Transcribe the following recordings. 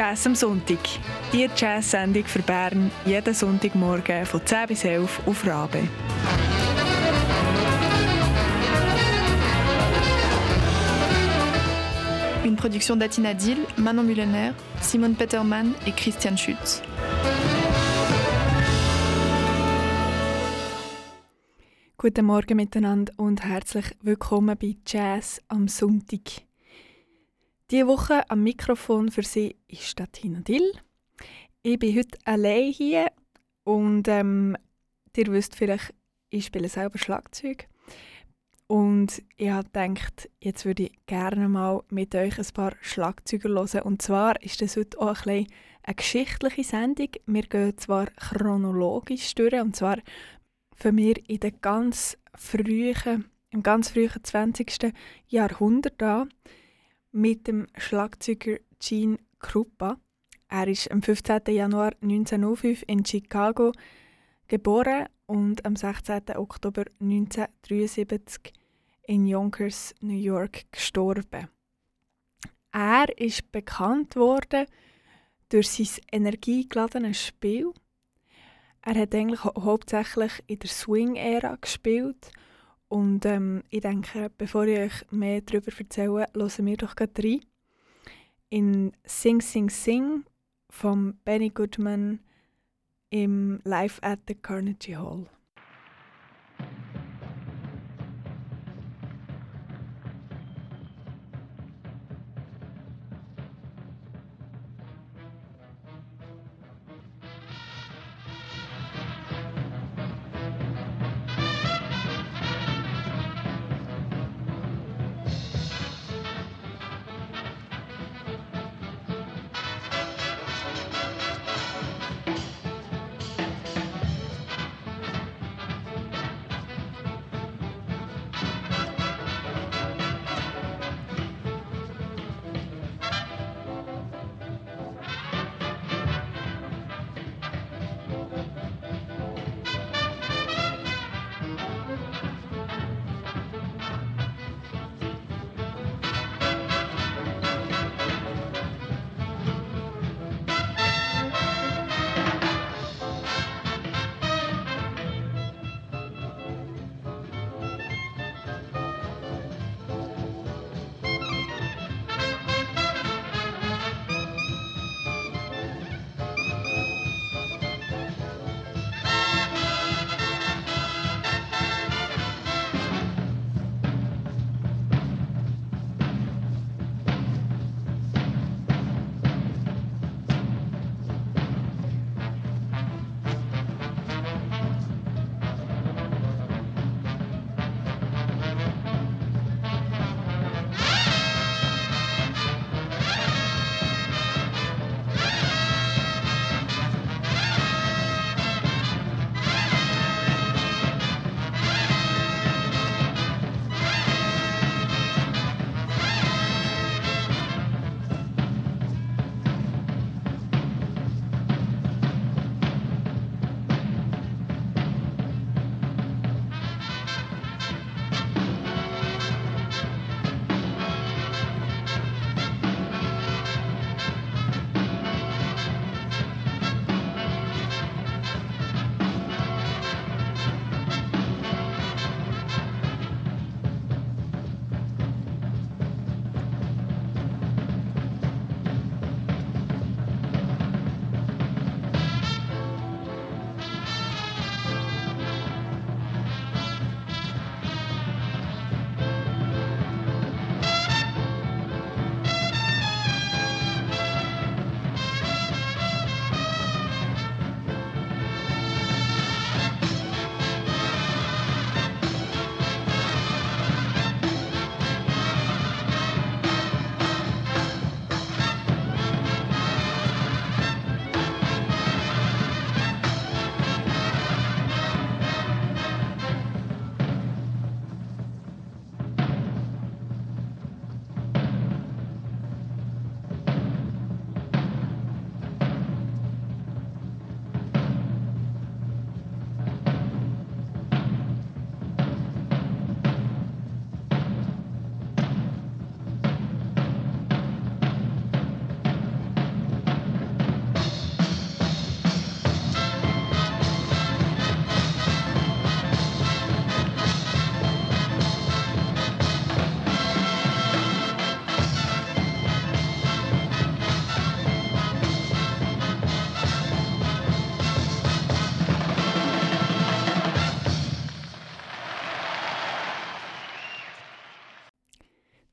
Jazz am Sonntag. Die Jazz-Sendung für Bern jeden Sonntagmorgen von 10 bis 11 auf Rabe. Une production d'Atina Dill, Manon Mullener, Simone Peterman et Christian Schütz. Guten Morgen miteinander und herzlich willkommen bei Jazz am Sonntag. Diese Woche am Mikrofon für Sie ist Tina Dill. Ich bin heute allein hier und ähm, ihr wisst vielleicht, ich spiele selber Schlagzeug. Und ich habe gedacht, jetzt würde ich gerne mal mit euch ein paar Schlagzeuger hören. Und zwar ist das heute auch ein eine geschichtliche Sendung. Wir gehen zwar chronologisch durch, und zwar für mich in den ganz frühen, im ganz frühen 20. Jahrhundert an mit dem Schlagzeuger Gene Krupa. Er ist am 15. Januar 1905 in Chicago geboren und am 16. Oktober 1973 in Yonkers, New York, gestorben. Er ist bekannt worden durch sein energiegeladenes Spiel. Er hat eigentlich hauptsächlich in der Swing-Ära gespielt und ähm, ich denke, bevor ich euch mehr darüber erzähle, hören wir doch gerade rein. In Sing Sing Sing von Benny Goodman im Live at the Carnegie Hall.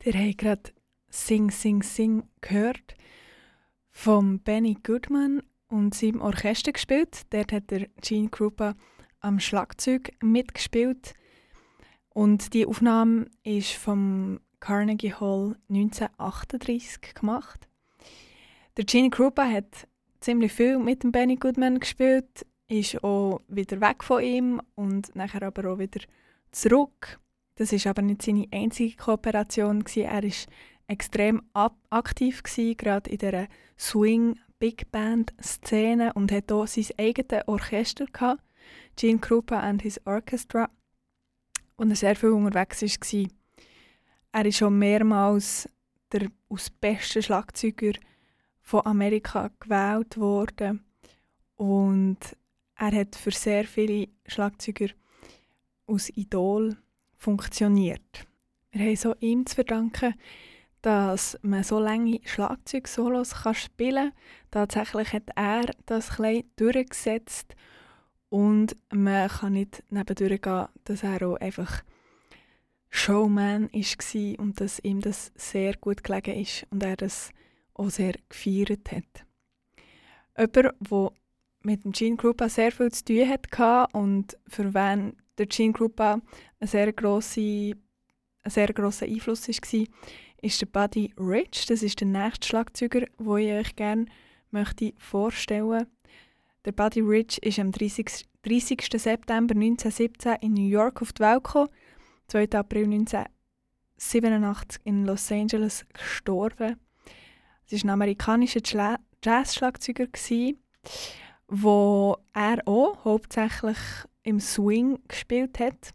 Ihr habt gerade Sing, Sing, Sing gehört vom Benny Goodman und seinem Orchester gespielt. Dort hat der Gene Krupa am Schlagzeug mitgespielt. Und die Aufnahme ist vom Carnegie Hall 1938 gemacht. Der Gene Krupa hat ziemlich viel mit dem Benny Goodman gespielt, ist auch wieder weg von ihm und nachher aber auch wieder zurück. Das ist aber nicht seine einzige Kooperation. Er war extrem aktiv, gewesen, gerade in der Swing Big Band Szene und hat auch sein eigenes Orchester gehabt, Gene Krupa and his Orchestra, und er sehr viel unterwegs war. Er ist schon mehrmals der aus besten Schlagzeuger von Amerika gewählt worden und er hat für sehr viele Schlagzeuger aus Idol funktioniert. Wir haben so ihm zu verdanken, dass man so lange Schlagzeug-Solos spielen kann. Tatsächlich hat er das ein durchgesetzt und man kann nicht nebendurch gehen, dass er auch einfach Showman war und dass ihm das sehr gut gelegen ist und er das auch sehr gefeiert hat. Jemand, der mit dem Gene Krupa sehr viel zu tun hatte und für wen der Gene Krupa ein sehr grosser, ein sehr grosser Einfluss war, ist der Buddy Rich. Das ist der nächste Schlagzeuger, den ich euch gerne möchte vorstellen Der Buddy Rich ist am 30. 30. September 1917 in New York auf die Welt gekommen, 2. April 1987 in Los Angeles gestorben. Es war ein amerikanischer Jazz-Schlagzeuger, wo er auch hauptsächlich im Swing gespielt hat.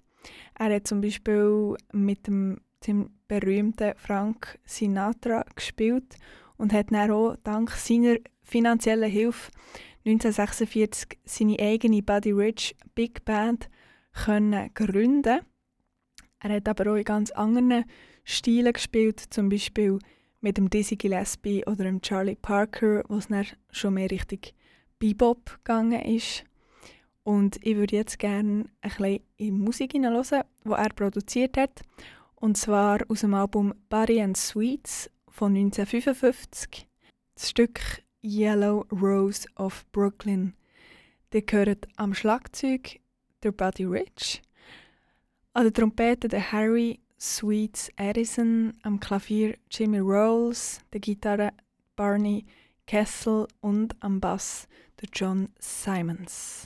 Er hat zum Beispiel mit dem, dem berühmten Frank Sinatra gespielt und hat dann auch dank seiner finanziellen Hilfe 1946 seine eigene Buddy Rich Big Band können gründen. Er hat aber auch in ganz anderen Stilen gespielt, zum Beispiel mit dem Dizzy Gillespie oder dem Charlie Parker, wo es dann schon mehr richtig Bebop gegangen ist. Und ich würde jetzt gerne ein bisschen in Musik hineinhören, die er produziert hat. Und zwar aus dem Album Buddy and Sweets von 1955. Das Stück Yellow Rose of Brooklyn. Die gehört am Schlagzeug der Buddy Rich, an der Trompete der Harry Sweets Edison, am Klavier Jimmy Rolls, der Gitarre Barney Kessel und am Bass der John Simons.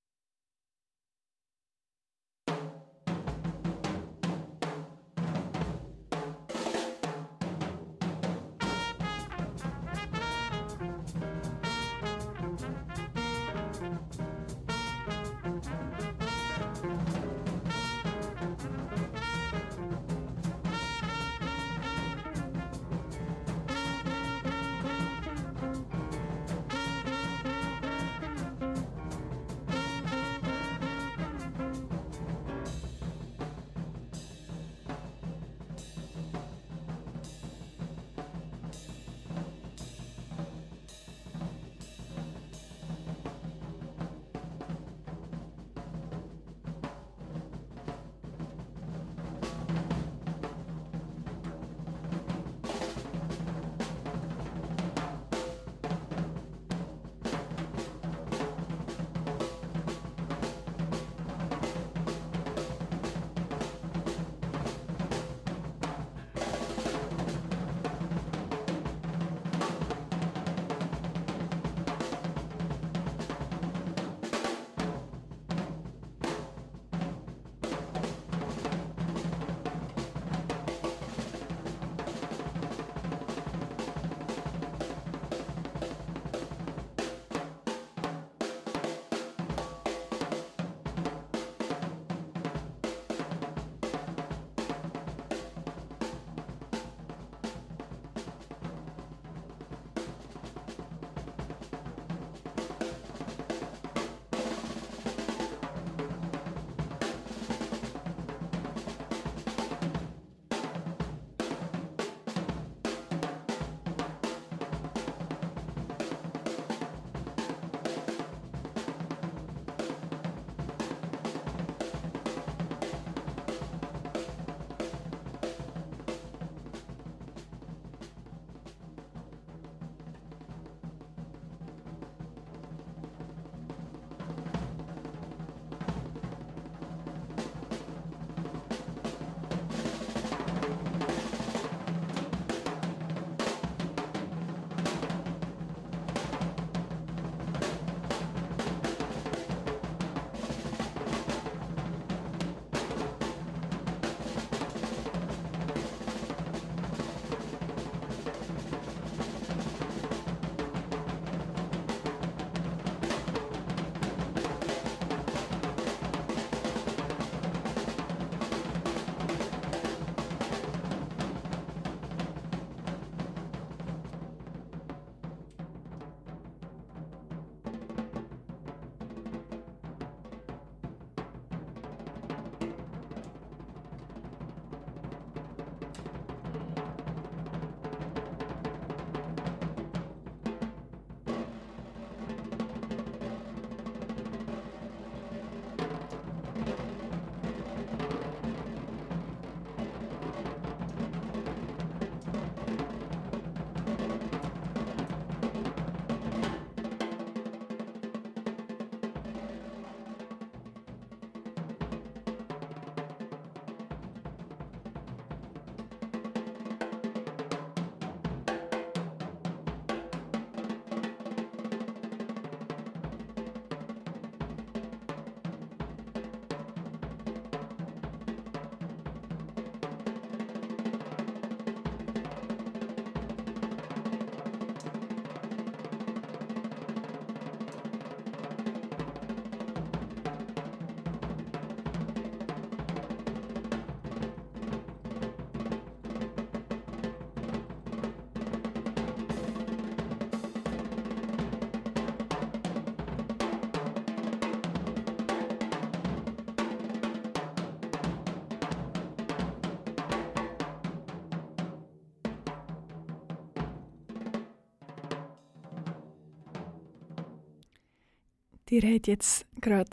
Ihr habt jetzt gerade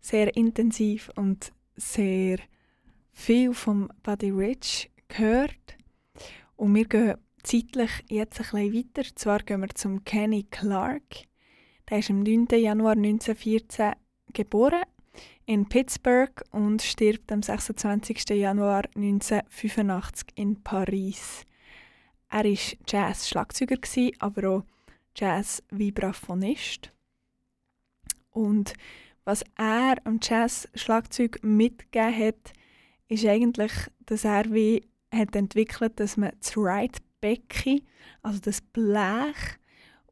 sehr intensiv und sehr viel vom Buddy Rich gehört. Und wir gehen zeitlich jetzt ein bisschen weiter. Zwar gehen wir zum Kenny Clark. Der ist am 9. Januar 1914 geboren in Pittsburgh und stirbt am 26. Januar 1985 in Paris. Er war Jazz-Schlagzeuger, aber auch Jazz-Vibraphonist. Und was er am Jazz-Schlagzeug mitgegeben hat, ist eigentlich, dass er wie hat entwickelt, dass man das Right Becken, also das Blech,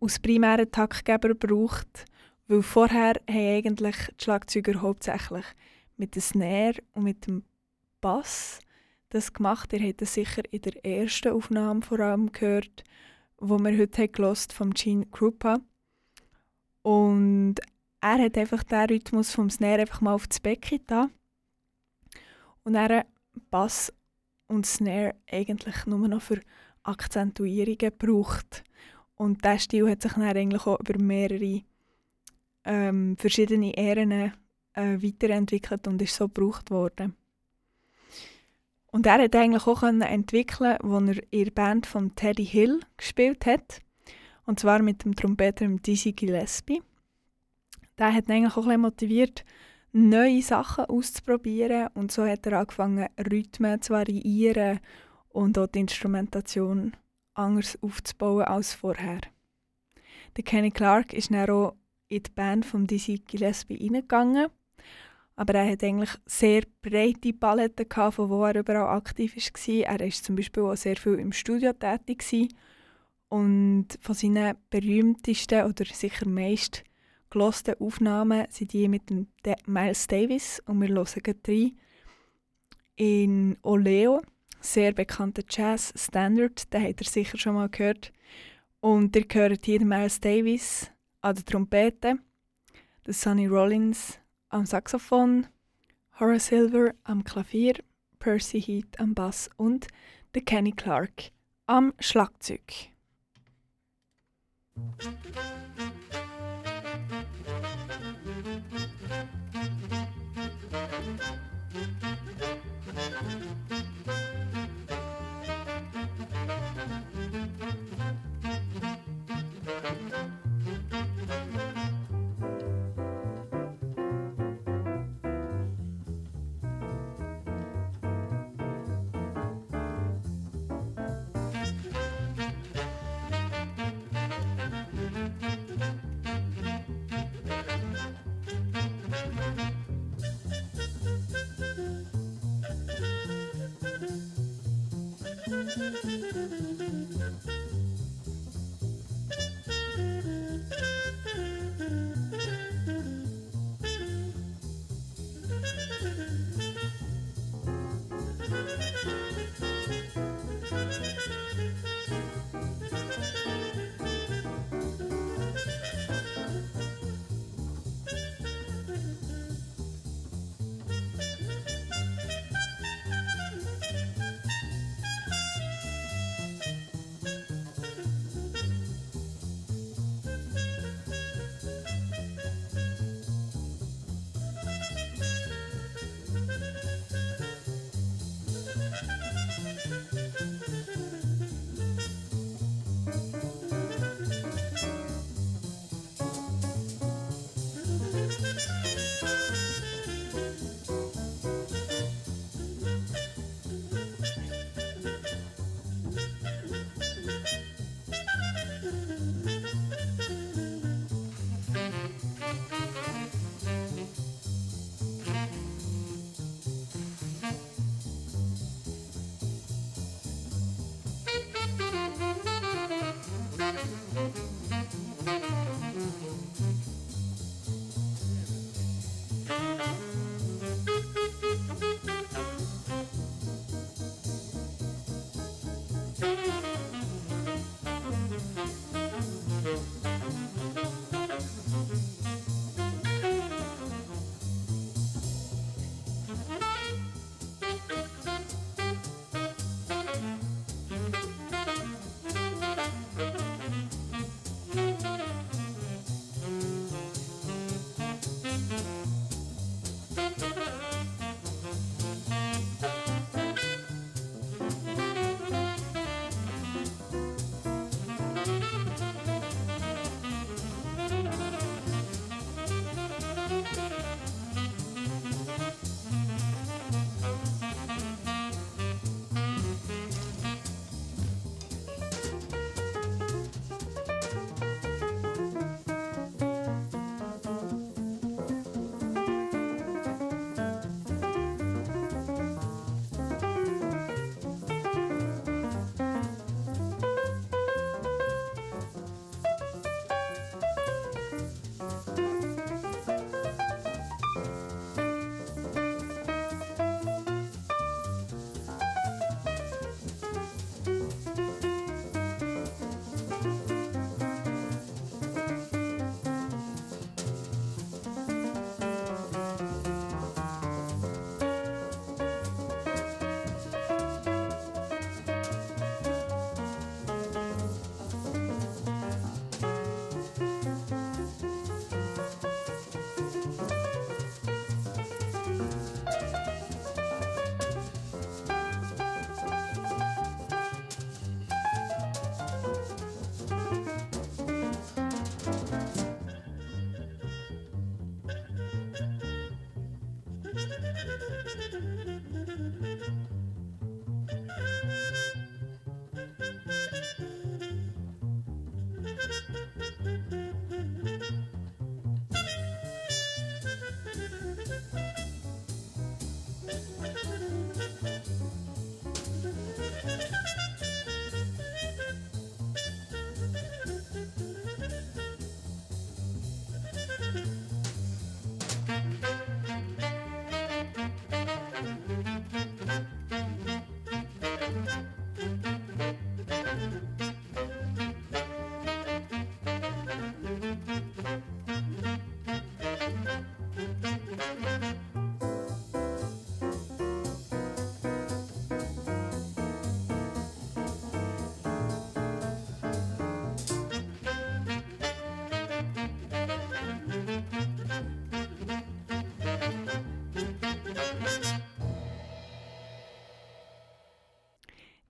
als primären Taktgeber braucht, weil vorher haben eigentlich die Schlagzeuger hauptsächlich mit der Snare und mit dem Bass das gemacht. Ihr habt das sicher in der ersten Aufnahme vor allem gehört, wo wir heute gelost vom Gene Krupa. Und er hat einfach den Rhythmus vom Snare einfach mal auf das Becken da und er Bass und Snare eigentlich nur noch für Akzentuierungen gebraucht. Und dieser Stil hat sich dann eigentlich auch über mehrere ähm, verschiedene Ehren äh, weiterentwickelt und ist so gebraucht worden. Und er hat eigentlich auch entwickeln, als er in der Band von Teddy Hill gespielt hat. Und zwar mit dem Trompeter Dizzy Gillespie der hat ihn eigentlich auch ein motiviert, neue Sachen auszuprobieren. Und so hat er angefangen, Rhythmen zu variieren und auch die Instrumentation anders aufzubauen als vorher. Der Kenny Clark ist dann auch in die Band von Dizzy Gillespie reingegangen. Aber er hat eigentlich sehr breite Paletten, gehabt, von wo er überall aktiv war. Er war zum Beispiel auch sehr viel im Studio tätig. Gewesen. Und von seinen berühmtesten oder sicher meist gelosten Aufnahmen sind die mit dem Miles Davis und wir hören rein in Oleo, sehr bekannter Jazz-Standard, den habt ihr sicher schon mal gehört. Und ihr hört hier Miles Davis an der Trompete, den Sonny Rollins am Saxophon, Horace Silver am Klavier, Percy Heath am Bass und der Kenny Clark am Schlagzeug.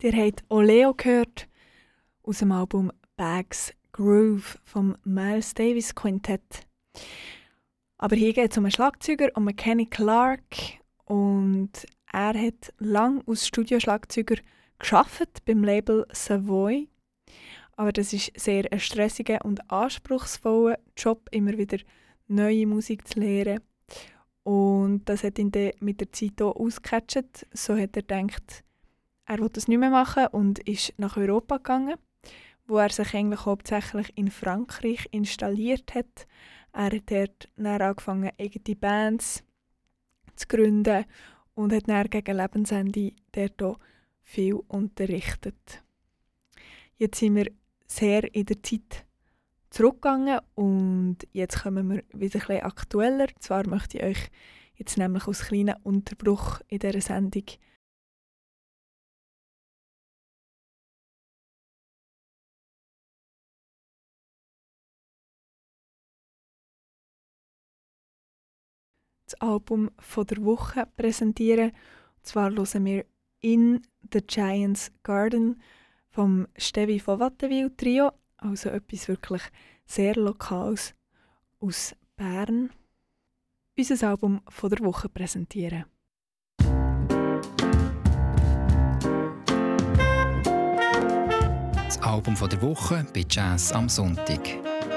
Ihr habt Oleo gehört aus dem Album Bags Groove vom Miles Davis Quintett. Aber hier geht es um einen Schlagzeuger, um Kenny Clark. Und er hat lang als Studioschlagzeuger geschafft beim Label Savoy. Aber das ist sehr ein stressiger und anspruchsvoller Job, immer wieder neue Musik zu lernen. Und das hat ihn dann mit der Zeit auch ausgecatcht. So hat er gedacht, er will das nicht mehr machen und ist nach Europa gegangen, wo er sich eigentlich hauptsächlich in Frankreich installiert hat. Er hat dort dann angefangen, eigene Bands zu gründen und hat dann gegen Lebensende dort auch viel unterrichtet. Jetzt sind wir sehr in der Zeit zurückgegangen und jetzt kommen wir wieder ein bisschen aktueller. Zwar möchte ich euch jetzt nämlich aus kleinen Unterbruch in dieser Sendung das Album von der Woche präsentieren. Und zwar hören wir In the Giant's Garden vom Stevi von Wattenwil Trio, also etwas wirklich sehr Lokales aus Bern. Unser Album von der Woche präsentieren. Das Album von der Woche bei Jazz am Sonntag.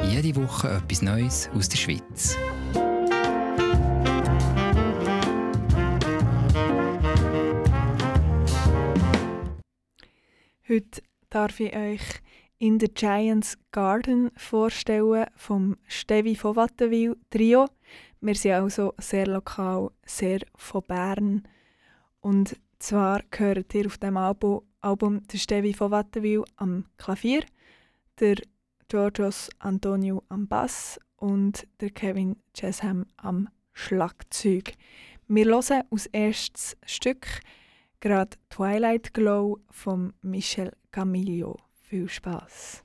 Jede Woche etwas Neues aus der Schweiz. Heute darf ich euch in the Giants Garden vorstellen vom Stevi von Wattenwil Trio. Wir sind also sehr lokal, sehr von Bern. Und zwar gehört ihr auf dem Album, Album der Stevi von Wattenwil am Klavier, der Georgios Antonio am Bass und der Kevin Chesham am Schlagzeug. Wir hören als erstes Stück gerade Twilight Glow von Michel Camillo. Viel Spaß!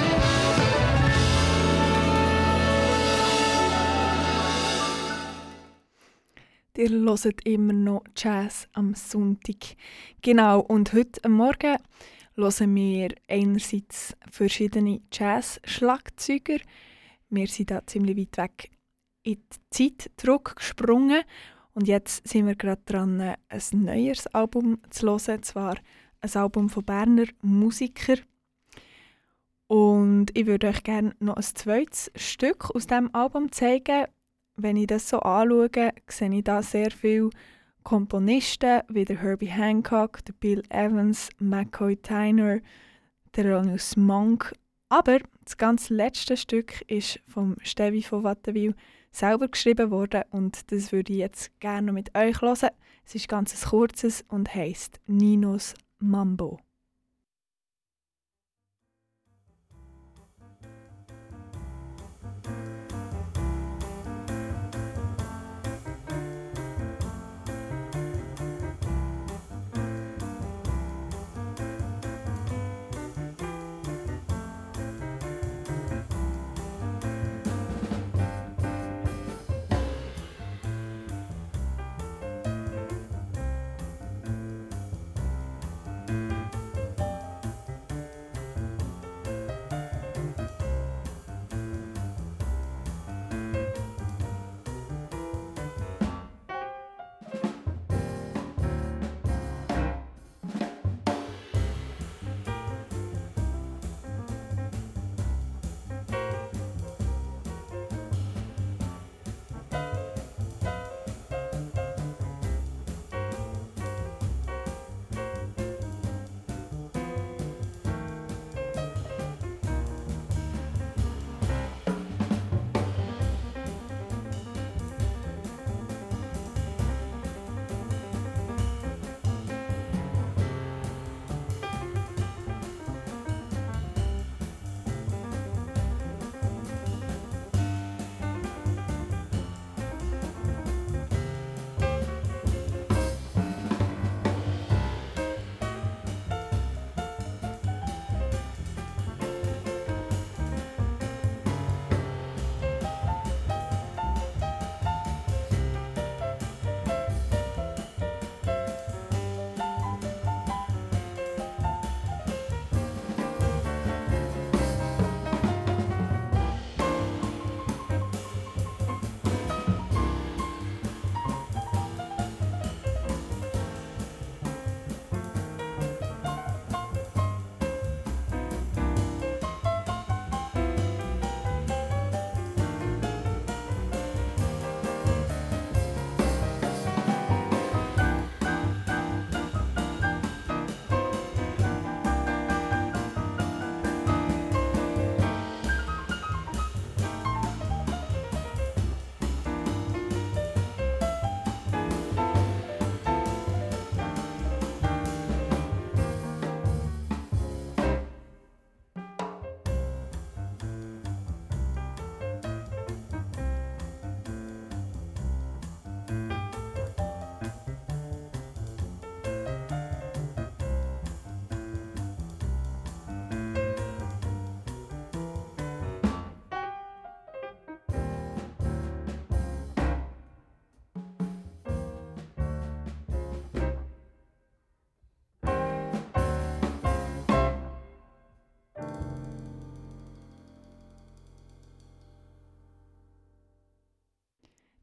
Ihr hört immer noch Jazz am Sonntag. Genau, und heute Morgen hören wir einerseits verschiedene Jazz-Schlagzeuger. Wir sind da ziemlich weit weg in die Zeit zurückgesprungen und jetzt sind wir gerade dran, ein neues Album zu hören, zwar ein Album von Berner Musikern. Und ich würde euch gerne noch ein zweites Stück aus diesem Album zeigen, wenn ich das so anschaue, sehe ich da sehr viele Komponisten wie der Herbie Hancock, der Bill Evans, McCoy Tyner, der Monk. Aber das ganz letzte Stück ist vom Stevi von Wattenwil selber geschrieben worden und das würde ich jetzt gerne mit euch hören. Es ist ganz ein kurzes und heißt Ninos Mambo.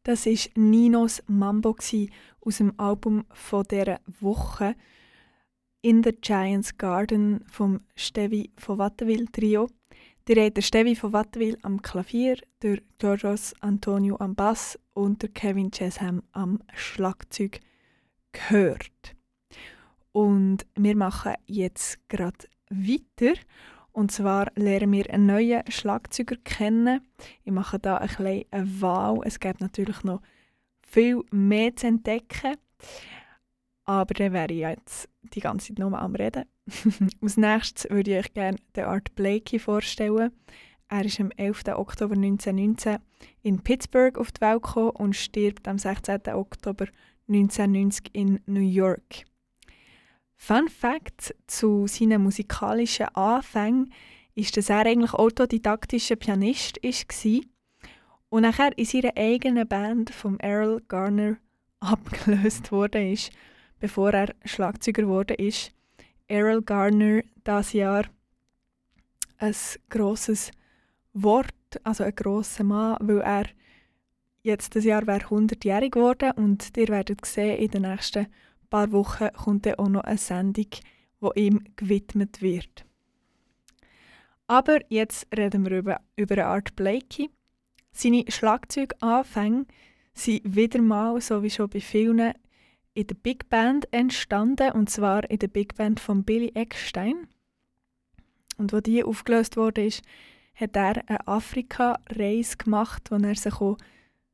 Das ist Ninos Mambo aus dem Album von dieser Woche In the Giant's Garden vom Stevi von Watteville Trio. Der hat der Stevi von Watteville am Klavier, der Georgios Antonio am Bass und der Kevin Chesham am Schlagzeug gehört. Und wir machen jetzt gerade weiter und zwar lernen wir einen neuen Schlagzeuger kennen. Ich mache da ein bisschen eine Wahl. Es gibt natürlich noch viel mehr zu entdecken. Aber dann wäre ich jetzt die ganze Zeit nur am Reden. Als nächstes würde ich euch gerne den Art Blakey vorstellen. Er ist am 11. Oktober 1919 in Pittsburgh auf die Welt gekommen und stirbt am 16. Oktober 1990 in New York. Fun Fact zu seinen musikalischen Anfängen ist, dass er eigentlich autodidaktischer Pianist war und nachher in seiner eigenen Band vom Errol Garner abgelöst wurde bevor er Schlagzeuger wurde. Errol Garner das Jahr ein grosses Wort, also ein grosser Mann, weil er jetzt das Jahr wäre 100-jährig geworden und ihr werdet sehen, in den nächsten paar Wochen kommt dann auch noch eine Sendung, die ihm gewidmet wird. Aber jetzt reden wir über, über Art Blakey. Seine Schlagzeuganfänge sind wieder mal, so wie schon bei vielen, in der Big Band entstanden, und zwar in der Big Band von Billy Eckstein. Und wo die aufgelöst wurde, hat er eine Afrika-Reise gemacht, wo er sich auch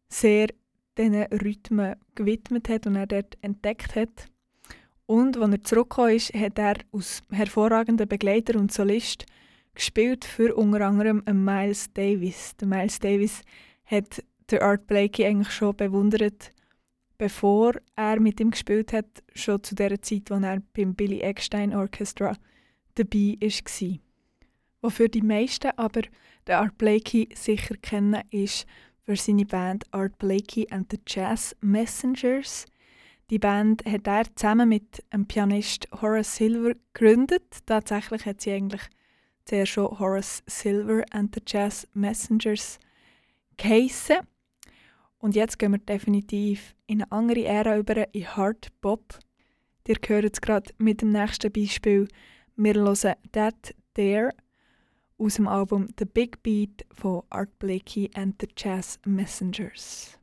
sehr diesen Rhythmen gewidmet hat und er dort entdeckt hat. Und als er zurückgekommen ist, hat er als hervorragender Begleiter und Solist gespielt für unter anderem Miles Davis. Der Miles Davis hat der Art Blakey eigentlich schon bewundert, bevor er mit ihm gespielt hat, schon zu der Zeit, als er beim Billy Eckstein Orchestra dabei war. Wofür die meisten aber den Art Blakey sicher kennen, ist für seine Band Art Blakey and the Jazz Messengers. Die Band hat er zusammen mit dem Pianist Horace Silver gegründet. Tatsächlich hat sie eigentlich zuerst schon Horace Silver and the Jazz Messengers geheissen. Und jetzt gehen wir definitiv in eine andere Ära über, in Hard Bop. Ihr hört es gerade mit dem nächsten Beispiel. Wir hören That There aus dem Album The Big Beat von Art Blakey and the Jazz Messengers.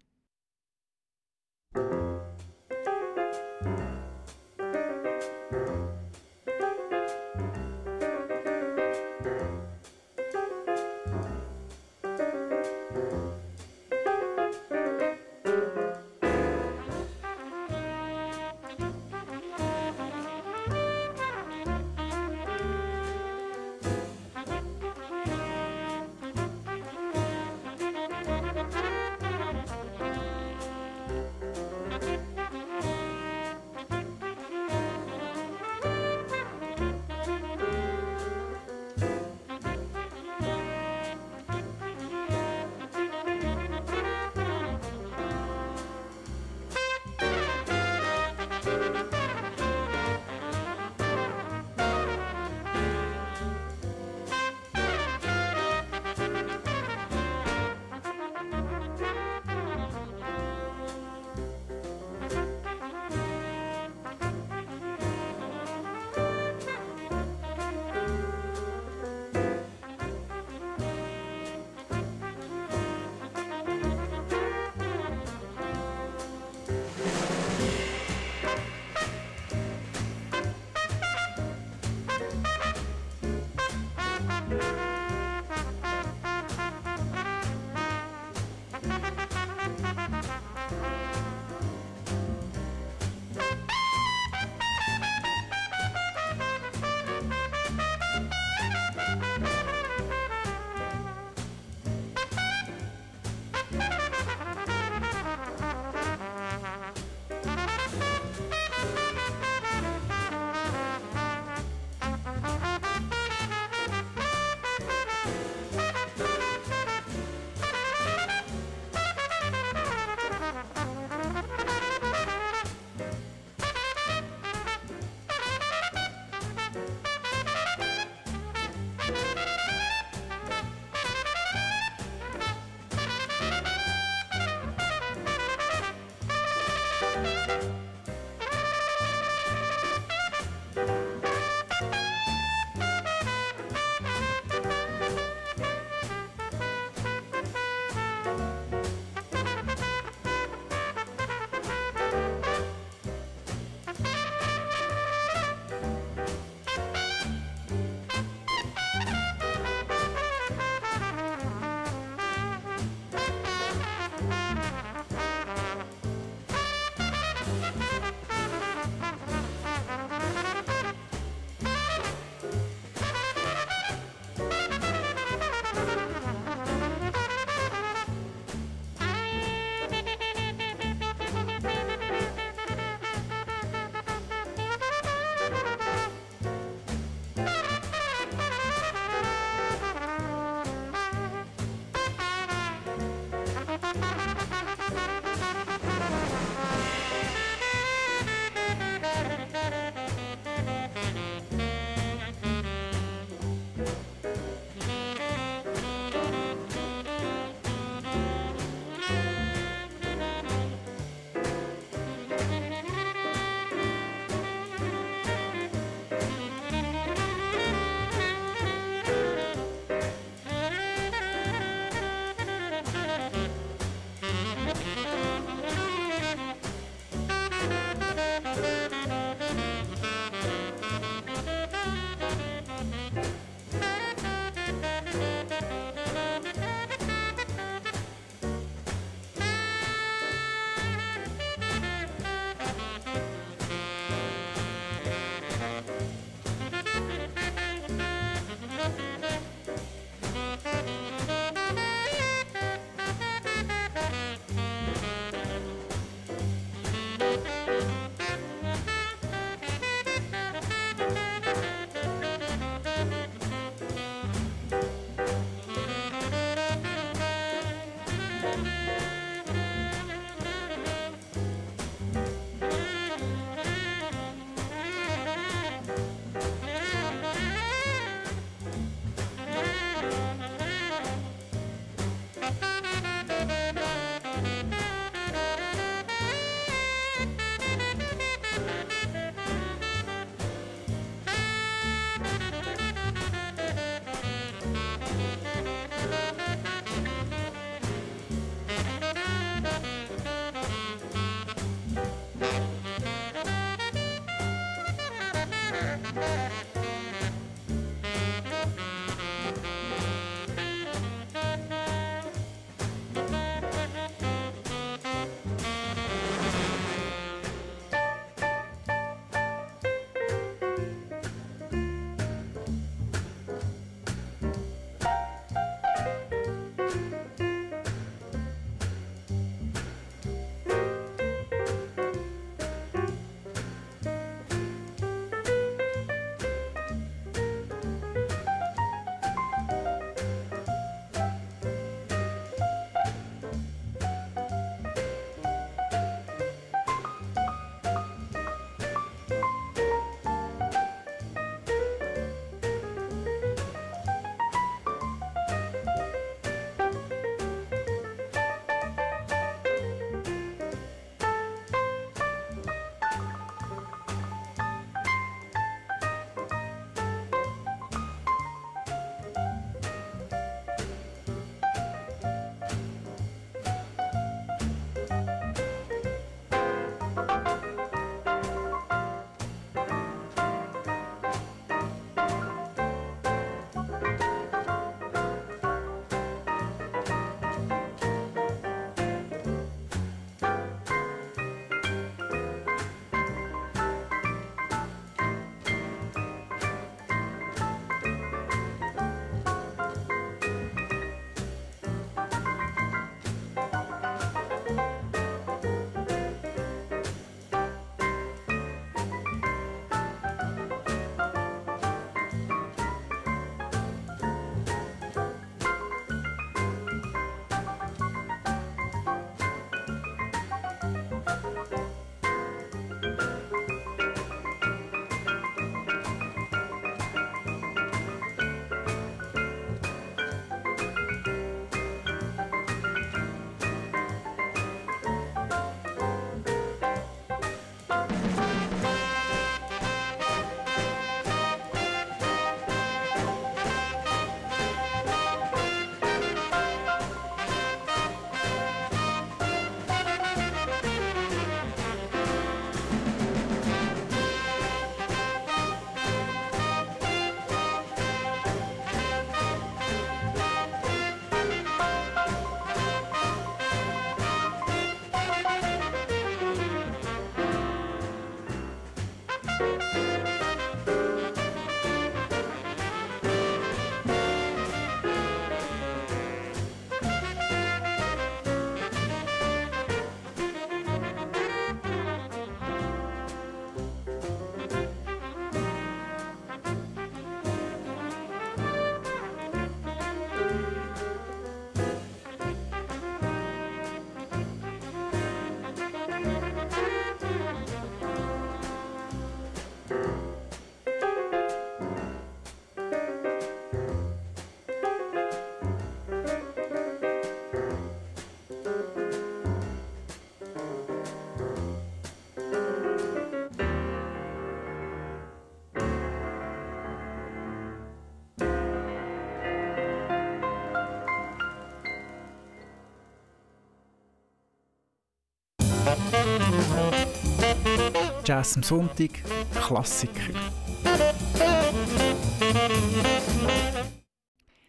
Jazz am Sonntag, Klassiker.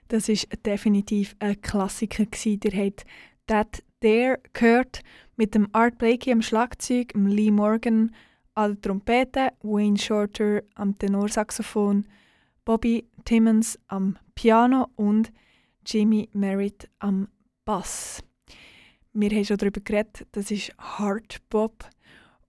Das ist definitiv ein Klassiker gewesen. Ihr habt That There gehört mit dem Art Blakey am Schlagzeug, Lee Morgan an der Trompete, Wayne Shorter am Tenorsaxophon, Bobby Timmons am Piano und Jimmy Merritt am Bass. Wir haben schon darüber geredet, das ist Hardbop.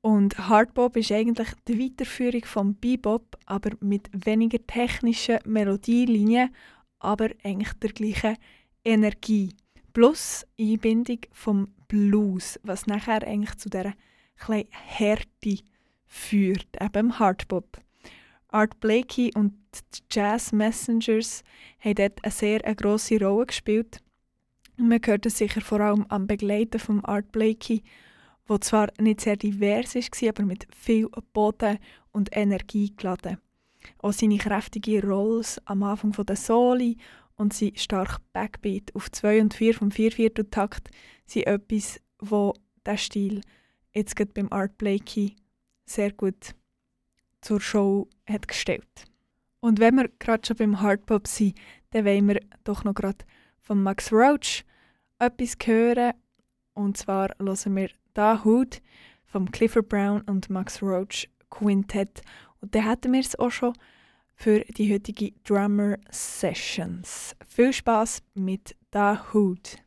Und Hardbop ist eigentlich die Weiterführung vom Bebop, aber mit weniger technischen Melodielinien aber eigentlich der gleichen Energie. Plus Einbindung vom Blues, was nachher eigentlich zu dieser kleinen Härte führt, eben Hardbop. Art Blakey und die Jazz Messengers haben dort eine sehr eine grosse Rolle gespielt. Man hört es sicher vor allem am Begleiten von Art Blakey, wo zwar nicht sehr divers war, aber mit viel Boden und Energie geladen. Auch seine kräftigen Rolls am Anfang der Soli und sein stark Backbeat auf 2 und 4 vom 4 4 Takt sind etwas, wo der Stil jetzt gerade beim Art Blakey sehr gut zur Show hat gestellt. Und wenn wir gerade schon beim Hardpop sind, dann wollen wir doch noch gerade von Max Roach etwas hören. Und zwar hören wir da Hood vom Clifford Brown und Max Roach Quintett. Und dann hätten wir es auch schon für die heutige Drummer Sessions. Viel Spaß mit Da Hood.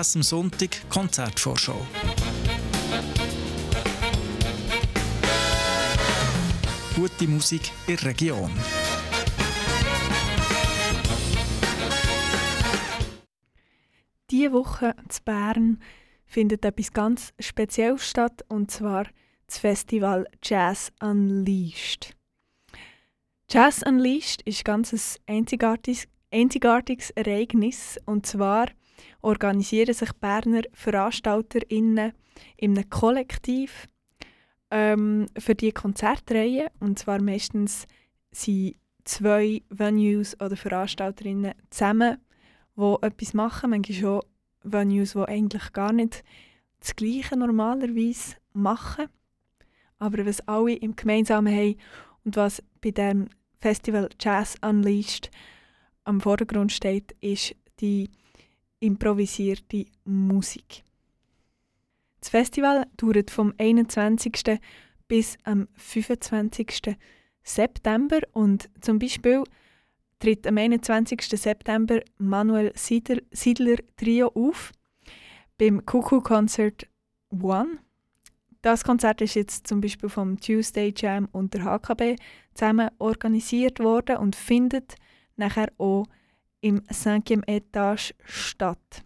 Am Sonntag Konzertvorschau. Gute Musik in der Region. Diese Woche in Bern findet etwas ganz Spezielles statt, und zwar das Festival Jazz Unleashed. Jazz Unleashed ist ganz ein einzigartiges, einzigartiges Ereignis, und zwar organisieren sich Berner VeranstalterInnen in einem Kollektiv ähm, für die Konzertreihe, und zwar meistens sind zwei Venues oder VeranstalterInnen zusammen die etwas machen, manchmal schon Venues, die eigentlich gar nicht das Gleiche normalerweise machen. Aber was alle im Gemeinsamen haben und was bei dem Festival Jazz Unleashed am Vordergrund steht, ist die improvisierte Musik. Das Festival dauert vom 21. bis am 25. September und zum Beispiel tritt am 21. September Manuel Siedler Trio auf beim Kuku Concert One. Das Konzert ist jetzt zum Beispiel vom Tuesday Jam und der HKB zusammen organisiert worden und findet nachher auch im 5. Etage statt.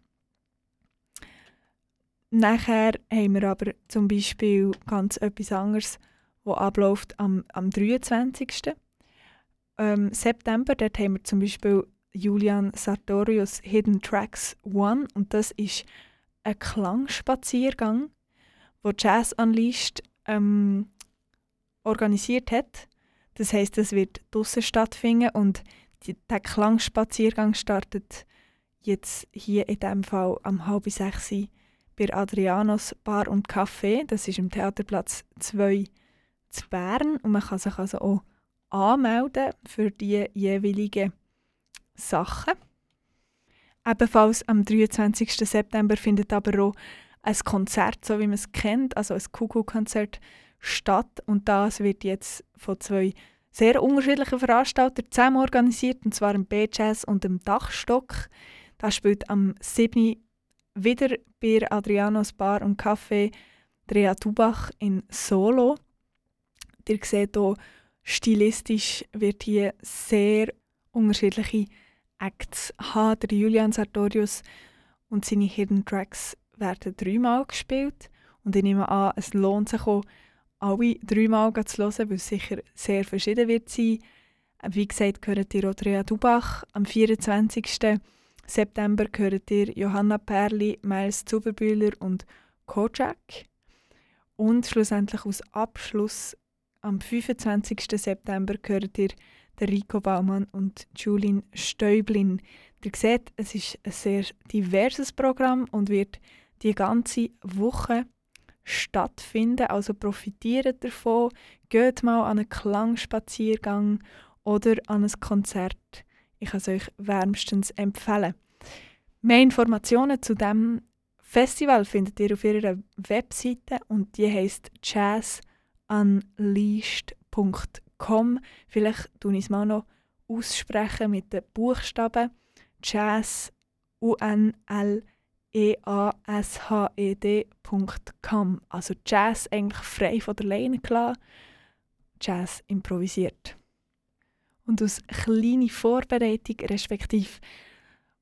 Nachher haben wir aber zum Beispiel ganz etwas anderes, das abläuft am, am 23 ähm, September, dort haben wir zum Beispiel Julian Sartorius Hidden Tracks One und das ist ein Klangspaziergang, wo Jazz Unleashed ähm, organisiert hat. Das heißt, es wird draußen stattfinden und der Klangspaziergang startet jetzt hier in diesem Fall am halb sechs bei Adrianos Bar und Café. Das ist im Theaterplatz 2 zu Bern und man kann sich also auch anmelden für die jeweiligen Sachen. Ebenfalls am 23. September findet aber auch ein Konzert, so wie man es kennt, also ein Kugelkonzert statt. Und das wird jetzt von zwei sehr unterschiedlichen Veranstaltern zusammen organisiert, und zwar im B-Jazz und im Dachstock. Das spielt am 7. wieder bei Adrianos Bar und Café Drea Tubach in Solo. Ihr seht hier Stilistisch wird hier sehr unterschiedliche Acts haben. Der Julian Sartorius und seine Hidden Tracks werden dreimal gespielt. Und ich nehme an, es lohnt sich auch, alle dreimal zu hören, weil es sicher sehr verschieden wird sein. Wie gesagt, gehört ihr Andrea Dubach. Am 24. September gehört ihr Johanna Perli, Miles Zuberbühler und Kojak. Und schlussendlich als Abschluss am 25. September gehört ihr der Rico Baumann und Julien Stäublin. Ihr seht, es ist ein sehr diverses Programm und wird die ganze Woche stattfinden. Also profitiert davon, geht mal an einen Klangspaziergang oder an ein Konzert. Ich kann es euch wärmstens empfehlen. Mehr Informationen zu dem Festival findet ihr auf ihrer Webseite und die heißt Jazz unleashed.com. Vielleicht tun ich es mal noch aussprechen mit den Buchstaben Jazz u n l e a s h e d.com. Also Jazz eigentlich frei von der Leine klar, Jazz improvisiert. Und aus kleiner Vorbereitung, respektive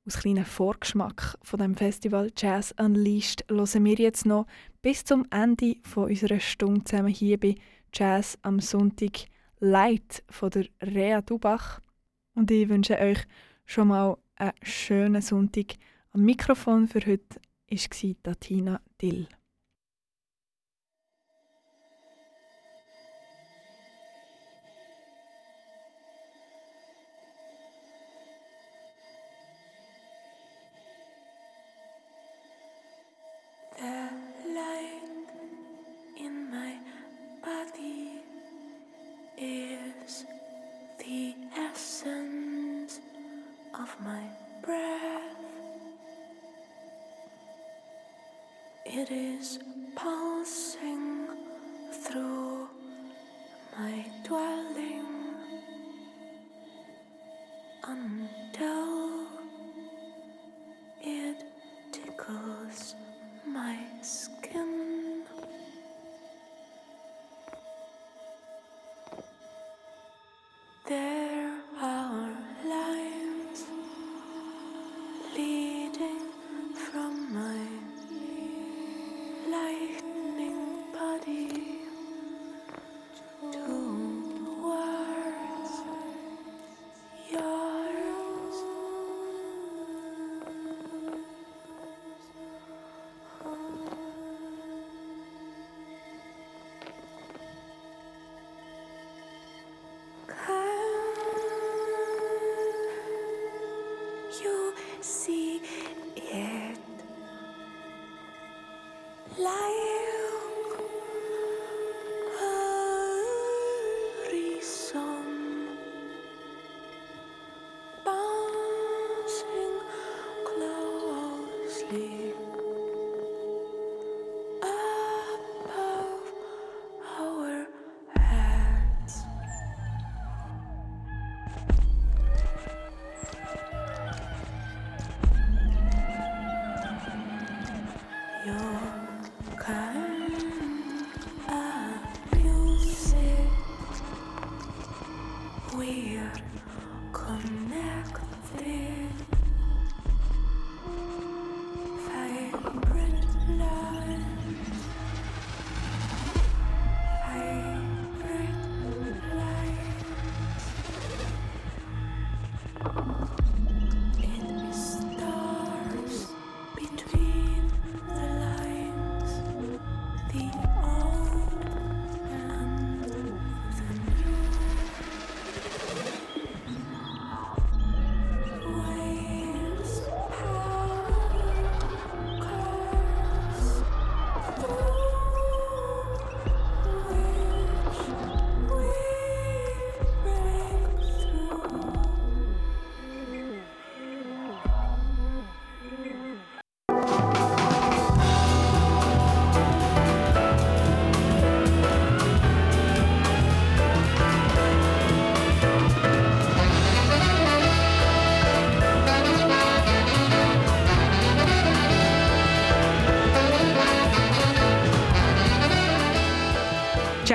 aus kleinem Vorgeschmack von dem Festival Jazz Unleashed hören wir jetzt noch bis zum Ende von unserer Stunde zusammen hier bei Jazz am Sonntag Light von der Rea Dubach. Und ich wünsche euch schon mal einen schönen Sonntag. Am Mikrofon für heute war Tatina Dill.